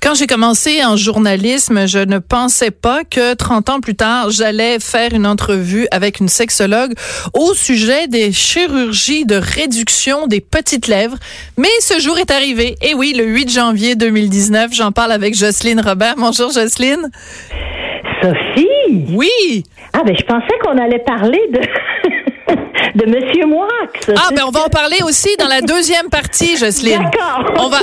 Quand j'ai commencé en journalisme, je ne pensais pas que 30 ans plus tard, j'allais faire une entrevue avec une sexologue au sujet des chirurgies de réduction des petites lèvres. Mais ce jour est arrivé. Et oui, le 8 janvier 2019, j'en parle avec Jocelyne Robert. Bonjour Jocelyne. Sophie? Oui. Ah, ben, je pensais qu'on allait parler de. De Monsieur Moix. Ah, ben on va en parler aussi dans la deuxième partie, Jocelyne. D'accord. On va,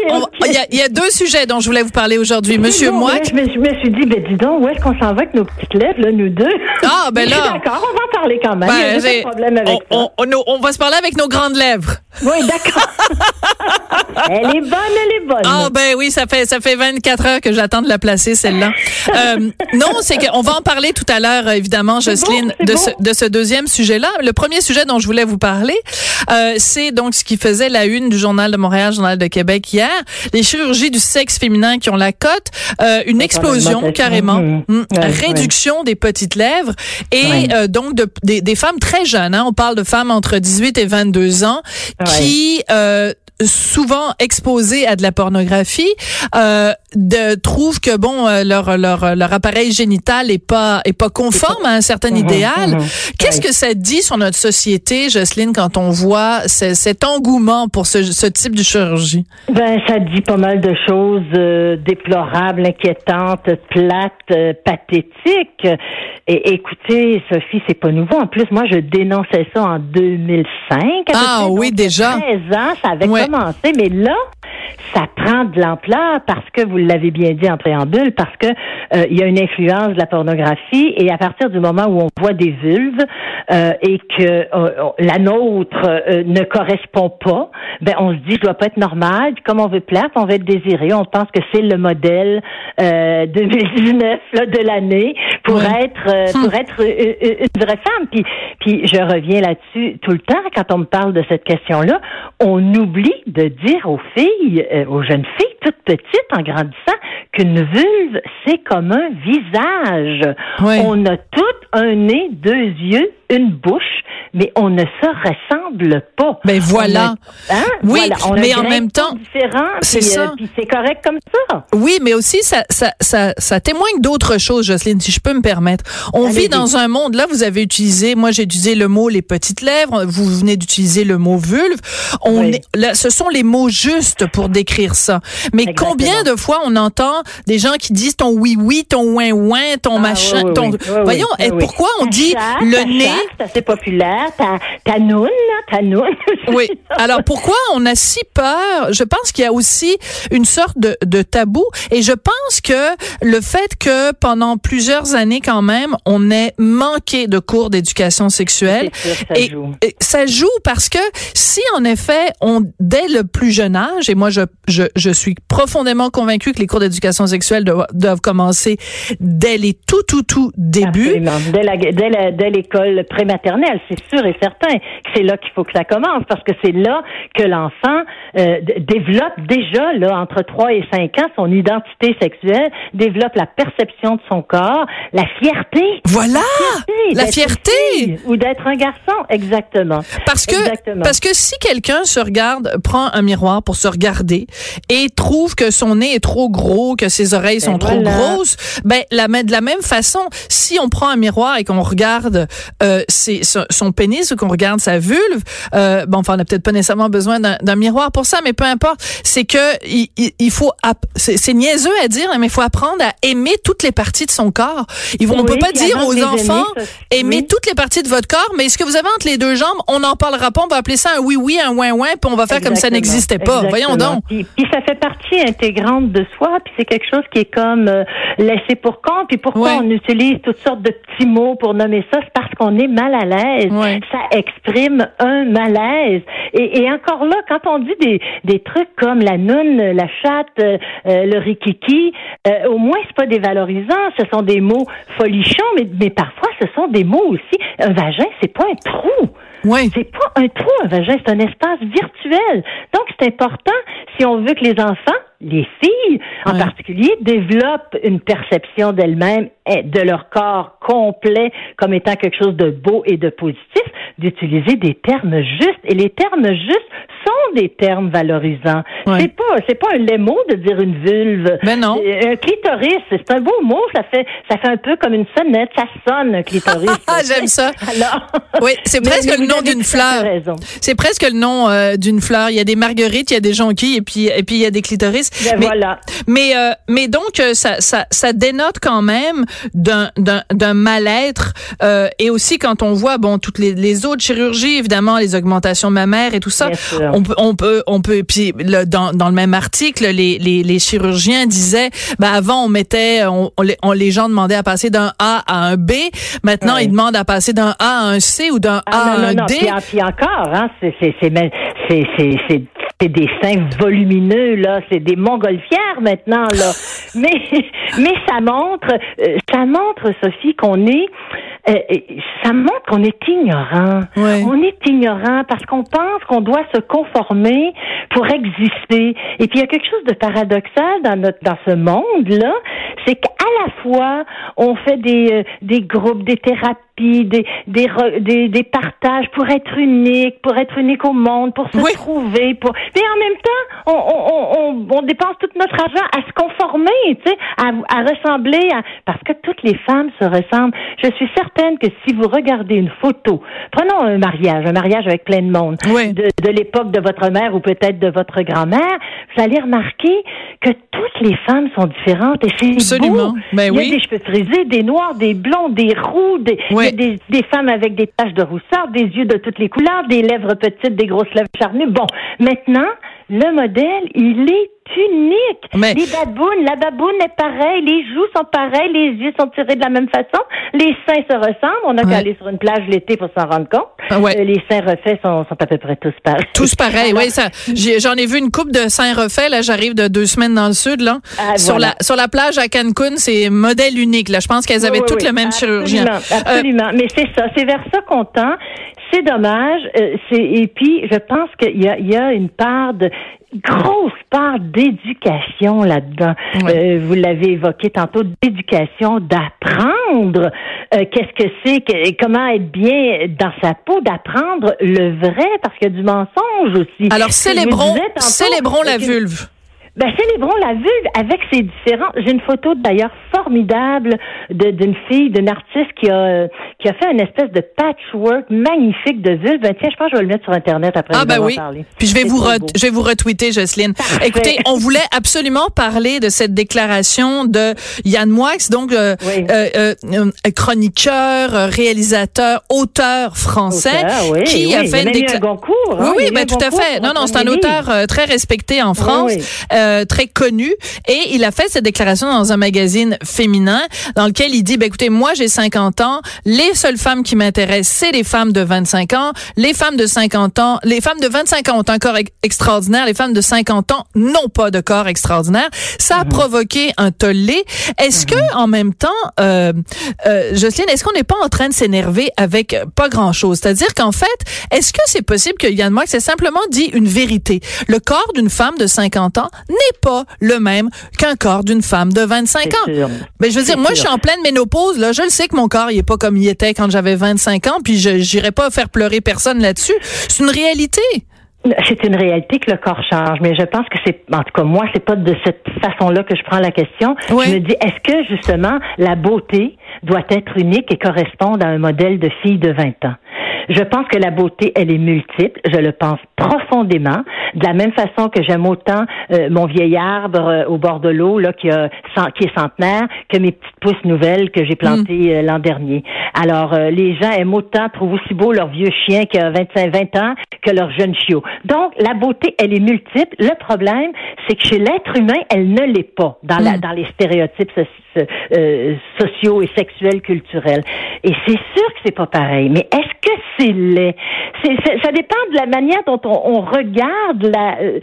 il y, a, il y a deux sujets dont je voulais vous parler aujourd'hui. Monsieur Bon, Moix. Je me, je me suis dit, ben dis donc, où est-ce qu'on s'en va avec nos petites lèvres, là, nous deux? Ah, ben là. D'accord, on va en parler quand même. Il y a Ben, pas de problème avec on, ça. on- on- on va se parler avec nos grandes lèvres. Oui, d'accord. elle est bonne, elle est bonne. Ah ben oui, ça fait ça fait 24 heures que j'attends de la placer celle-là. Euh, non, c'est qu'on va en parler tout à l'heure évidemment, Jocelyne, bon, de bon. ce de ce deuxième sujet-là. Le premier sujet dont je voulais vous parler, euh, c'est donc ce qui faisait la une du journal de Montréal, journal de Québec hier, les chirurgies du sexe féminin qui ont la cote, euh, une explosion carrément. Hum, Ouais, réduction des petites lèvres et euh, donc de, des, des femmes très jeunes. Hein, on parle de femmes entre 18 et 22 ans qui euh, souvent exposées à de la pornographie euh, de, trouvent que bon euh, leur leur leur appareil génital est pas est pas conforme à un certain Mhm, idéal. mhm. Qu'est-ce que ça dit sur notre société, Jocelyne, quand on voit ce- cet engouement pour ce, ce type de chirurgie? Ben, ça dit pas mal de choses euh, déplorables, inquiétantes, plates, euh, pathétiques. Et écoutez, Sophie, c'est pas nouveau. En plus, moi, je dénonçais ça en 2005. à peu Ah oui, déjà. 13 ans, ça avait Ouais. commencé. Mais là, ça prend de l'ampleur parce que, vous l'avez bien dit en préambule, parce que euh, il y a une influence de la pornographie et à partir du moment où on voit des vulves euh, et que euh, la nôtre euh, ne correspond pas, ben on se dit je dois pas être normal. Comme on veut plaire, on veut être désiré, on pense que c'est le modèle euh, 2019 là, de l'année pour être euh, pour être euh, euh, une vraie femme. Puis puis je reviens là-dessus tout le temps quand on me parle de cette question-là, on oublie de dire aux filles, euh, aux jeunes filles toutes petites en grandissant qu'une vulve c'est comme un visage. On a tout un nez, deux yeux, une bouche, mais on ne se ressemble pas. Ben voilà. A- hein? Oui, Voilà, on a mais en même temps, c'est euh, ça. puis c'est correct comme ça. Oui, mais aussi ça, ça, ça, ça témoigne d'autres choses, Jocelyne, si je peux me permettre. On vit dans un monde, là, vous avez utilisé, moi j'ai utilisé le mot les petites lèvres, vous venez d'utiliser le mot vulve. On Oui. est, là, ce sont les mots justes pour décrire ça. Mais Exactement. combien de fois on entend des gens qui disent ton oui oui, ton ouin ouin, ton Ah, machin, oui, oui, ton. Voyons, oui. pourquoi on dit le nez? C'est populaire. Ta, ta noune, ta. Oui. Alors pourquoi on a si peur? Je pense qu'il y a aussi une sorte de, de tabou et je pense que le fait que pendant plusieurs années quand même on ait manqué de cours d'éducation sexuelle sûr ça et, joue. et ça joue parce que si en effet on dès le plus jeune âge et moi je je, je suis profondément convaincue que les cours d'éducation sexuelle doivent, doivent commencer dès les tout tout tout débuts. Dès l'école prématernelle, c'est sûr et certain que c'est là qu'il faut que ça commence parce que c'est là que l'enfant euh, développe déjà là entre 3 et 5 ans son identité sexuelle, développe la perception de son corps, la fierté. Voilà la fierté. Ou d'être un garçon, exactement. Parce que Exactement. parce que si quelqu'un se regarde, prend un miroir pour se regarder et trouve que son nez est trop gros, que ses oreilles sont trop grosses, ben la de la même façon, si on prend un miroir et qu'on regarde euh, ses- son, son pénis ou qu'on regarde sa vulve, euh, bon enfin on n'a peut-être pas nécessairement besoin d'un miroir pour ça, mais peu importe, c'est que il, faut c'est niaiseux à dire, mais il faut apprendre à aimer toutes les parties de son corps. Ils vont, on Oui, peut pas dire aux enfants ça, aimez oui. toutes les parties de votre corps, mais ce que vous avez entre les deux jambes, on n'en parlera pas, on va appeler ça un oui oui, un ouin ouin, puis on va faire comme ça Exactement. n'existait pas. Voyons Exactement. donc. Puis, puis ça fait partie intégrante de soi, puis c'est quelque chose qui est comme euh, laissé pour compte. Puis pourquoi Ouais. on utilise toutes sortes de petits mots pour nommer ça, c'est parce qu'on est mal à l'aise. Ouais. Ça exprime un malaise. Et, et encore là, quand on dit des, des trucs comme la noune, la chatte, euh, euh, le rikiki, euh, au moins c'est pas dévalorisant. Ce sont des mots folichons, mais, mais parfois ce sont des mots aussi. Un vagin, c'est pas un trou. Oui. C'est pas un trou, un vagin, c'est un espace virtuel. Donc, c'est important si on veut que les enfants, les filles en Ouais. particulier, développent une perception d'elles-mêmes de leur corps complet comme étant quelque chose de beau et de positif, d'utiliser des termes justes. Et les termes justes sont des termes valorisants. Ouais. C'est pas, c'est pas un lémo de dire une vulve. Ben non. Euh, Un clitoris, c'est un beau mot. Ça fait, ça fait un peu comme une sonnette. Ça sonne, un clitoris. Ah, j'aime ça. Alors. Oui, c'est Mais- presque mais le vous nom d'une à fleur. C'est presque le nom euh, d'une fleur. Il y a des marguerites, il y a des jonquilles et puis et puis il y a des clitoris. Ben mais, voilà. mais euh, mais donc euh, ça ça ça dénote quand même d'un d'un d'un mal-être euh, et aussi quand on voit bon toutes les les autres chirurgies évidemment les augmentations mammaires et tout ça. On peut on peut on peut puis le- dans dans le même article les les les chirurgiens disaient ben avant on mettait on, on les, on- les gens demandaient à passer d'un A à un B. Maintenant ils demandent à passer d'un A à un C ou d'un A Ah à non, un non, D. Puis, en- puis encore, hein, c'est, des seins volumineux, là. C'est des montgolfières maintenant, là. mais, mais ça montre, euh, ça montre, Sophie, qu'on est, euh, euh, ça montre qu'on est ignorant. On est ignorant parce qu'on pense qu'on doit se conformer pour exister. Et puis il y a quelque chose de paradoxal dans notre dans ce monde-là, c'est qu'à la fois on fait des euh, des groupes, des thérapies, des des, re- des des partages pour être unique, pour être unique au monde, pour se Oui. trouver, pour mais en même temps on on, on, on, dépense tout notre argent à se conformer, tu sais, à, à ressembler à parce que toutes les femmes se ressemblent. Je suis certaine que si vous regardez une photo, prenons un mariage, un mariage avec plein de monde, Oui. de, de l'époque de votre mère ou peut-être de votre grand-mère, vous allez remarquer que toutes les femmes sont différentes et c'est Absolument. beau. Ben Il y a oui. des cheveux frisés, des noirs, des blonds, des roux, des, Oui. Des, des femmes avec des taches de rousseur, des yeux de toutes les couleurs, des lèvres petites, des grosses lèvres charnues. Bon, maintenant, le modèle, il est unique. Mais- Les babounes, la baboune est pareille, les joues sont pareilles, les yeux sont tirés de la même façon, les seins se ressemblent. On n'a Ouais. qu'à aller sur une plage l'été pour s'en rendre compte. Ah ouais. Euh, les seins refaits sont, sont à peu près tous pareils. Tous pareils, oui. J'en ai vu une coupe de seins refaits. Là, j'arrive de deux semaines dans le sud, là. Ah, sur voilà. la sur la plage à Cancun, c'est modèle unique. Là, je pense qu'elles avaient Oui, toutes oui. le même chirurgien. Absolument, absolument. Mais c'est ça, c'est vers ça qu'on tend. C'est dommage. euh, c'est et puis je pense qu'il y a, il y a une part de grosse part d'éducation là-dedans. Euh, vous l'avez évoqué tantôt, d'éducation, d'apprendre euh, qu'est-ce que c'est, que, comment être bien dans sa peau, d'apprendre le vrai, parce qu'il y a du mensonge aussi. Alors célébrons tantôt, célébrons la vulve. Ben, célébrons la vulve avec ses différents. J'ai une photo d'ailleurs formidable d'une fille, d'une artiste qui a qui a fait une espèce de patchwork magnifique de vulve. Ben, tiens, je pense que je vais le mettre sur internet après. Ah ben oui. Puis je vais vous re- je vais vous retweeter Jocelyne. Écoutez, on voulait absolument parler de cette déclaration de Yann Moix, donc euh, Oui. euh, euh, euh, chroniqueur, réalisateur, auteur français Auteur, oui, qui oui. a Il fait a une déclaration. Oui, hein, oui, il eu ben tout à fait. Non, non, c'est un auteur très respecté en France, oui. Euh, très connu, et il a fait cette déclaration dans un magazine féminin dans lequel il dit, ben écoutez, moi j'ai 50 ans, les seules femmes qui m'intéressent, c'est les femmes de 25 ans, les femmes de 50 ans, les femmes de 25 ans ont un corps ex- extraordinaire, les femmes de 50 ans n'ont pas de corps extraordinaire. Ça a provoqué un tollé. Est-ce que en même temps, euh, euh, Jocelyne, est-ce qu'on n'est pas en train de s'énerver avec pas grand-chose? C'est-à-dire qu'en fait, est-ce que c'est possible que Yann Moix ait simplement dit une vérité? Le corps d'une femme de 50 ans n'est pas le même qu'un corps d'une femme de 25 C'est ans. sûr. Mais je veux dire, moi, je suis en pleine ménopause, là. Je le sais que mon corps, il est pas comme il était quand j'avais 25 ans, puis je j'irai pas faire pleurer personne là-dessus. C'est une réalité. C'est une réalité que le corps change, mais je pense que c'est, en tout cas moi, c'est pas de cette façon-là que je prends la question. Oui. Je me dis, est-ce que justement la beauté doit être unique et correspondre à un modèle de fille de 20 ans? Je pense que la beauté, elle est multiple. Je le pense profondément. De la même façon que j'aime autant euh, mon vieil arbre euh, au bord de l'eau, là, qui, a, qui est centenaire, que mes petites pousses nouvelles que j'ai plantées euh, l'an dernier. Alors, euh, les gens aiment autant, trouvent aussi beau leur vieux chien qui a 25-20 ans que leur jeune chiot. Donc, la beauté, elle est multiple. Le problème, c'est que chez l'être humain, elle ne l'est pas dans, la, Mm. dans les stéréotypes so- euh, sociaux et sexuels culturels. Et c'est sûr que c'est pas pareil. Mais est-ce que c'est laid? Ça dépend de la manière dont on, regarde la. Euh,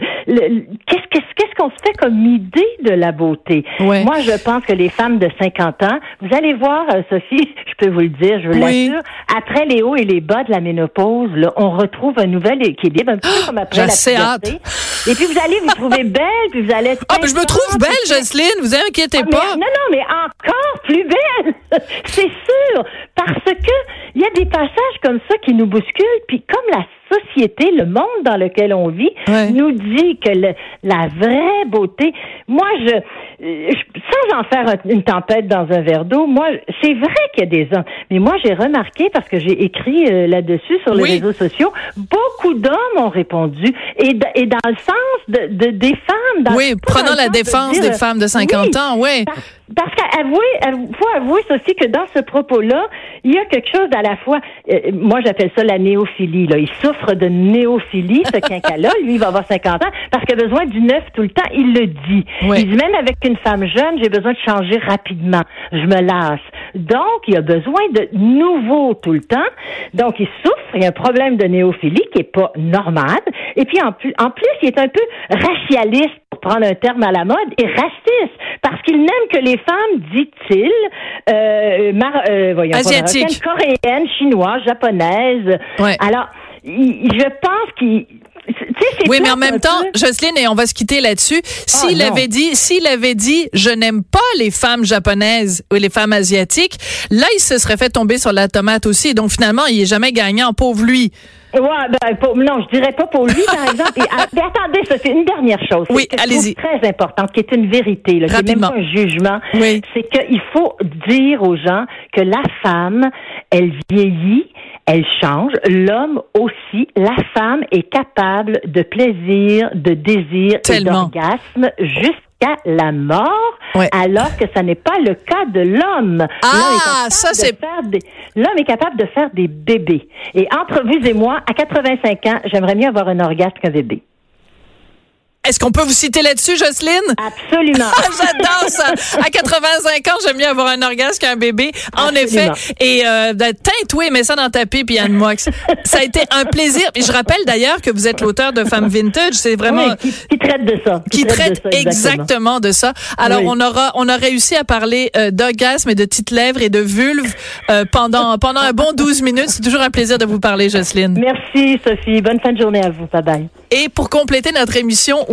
qu'est-ce, qu'est-ce, qu'on se fait comme idée de la beauté? Moi, je pense que les femmes de 50 ans, vous allez voir, euh, Sophie, je peux vous le dire, je vous l'assure, après les hauts et les bas de la ménopause, là, on retrouve un nouvel équilibre, un peu comme après la puberté. Et puis vous allez vous trouver belle, puis vous allez. Ah, mais je me trouve belle, Jocelyne. Vous inquiétez ah, pas. non, non, mais encore plus belle, c'est sûr, parce que il y a des passages comme ça qui nous bousculent, puis comme la société, le monde dans lequel on vit, nous dit que la vraie beauté. Moi, je, sans en faire une tempête dans un verre d'eau, moi, c'est vrai qu'il y a des hommes, mais moi, j'ai remarqué parce que j'ai écrit euh, là-dessus sur les réseaux sociaux, beaucoup d'hommes ont répondu et, et dans le sens de, de des femmes. Dans, oui, prenant la défense des femmes de 50 ans, oui. Parce, qu'avouer, faut avouer aussi que dans ce propos-là, il y a quelque chose à la fois. Euh, moi, j'appelle ça la néophilie. Là, il souffre de néophilie, ce quinca-là. Lui, il va avoir 50 ans parce qu'il a besoin du neuf tout le temps. Il le dit. Il dit même avec une femme jeune, j'ai besoin de changer rapidement. Je me lasse. Donc, il a besoin de nouveau tout le temps. Donc, il souffre. Il y a un problème de néophilie qui est pas normal. Et puis, en plus, en plus, il est un peu racialiste, pour prendre un terme à la mode, et raciste, parce qu'il n'aime que les femmes, dit-il, euh, euh voyons, asiatiques, coréennes, chinoises, japonaises. Alors, je pense qu'il oui, mais en même temps, Jocelyne, et on va se quitter là-dessus. S'il ah, avait dit, s'il avait dit, je n'aime pas les femmes japonaises ou les femmes asiatiques, là, il se serait fait tomber sur la tomate aussi. Donc finalement, il est jamais gagnant, pauvre lui. Ouais, ben, non, je dirais pas pour lui, par exemple. Ah, mais attendez, ça, c'est une dernière chose. Oui, allez-y. Très importante, qui est une vérité, là, qui même pas un jugement. Oui. C'est qu'il faut dire aux gens que la femme, elle vieillit, elle change. L'homme aussi. La femme est capable de plaisir, de désir et d'orgasme jusqu'à la mort, alors que ça n'est pas le cas de l'homme. Ah, ça c'est L'homme est capable de faire des bébés. Et entre vous et moi, à 85 ans, j'aimerais mieux avoir un orgasme qu'un bébé. Est-ce qu'on peut vous citer là-dessus, Jocelyne? Absolument. Ah, j'adore ça. À 85 ans, j'aime mieux avoir un orgasme qu'un bébé. En effet. Et euh, teinte, oui, mets ça dans ta pipe, Yann Moix. ça a été un plaisir. Et je rappelle d'ailleurs que vous êtes l'auteur de Femmes Vintage. C'est vraiment... qui, traite de ça. Qui, traite, exactement. de ça. Alors, on aura on a réussi à parler euh, d'orgasme et de petites lèvres et de vulve euh, pendant, pendant un bon 12 minutes. C'est toujours un plaisir de vous parler, Jocelyne. Merci, Sophie. Bonne fin de journée à vous. Bye bye. Et pour compléter notre émission,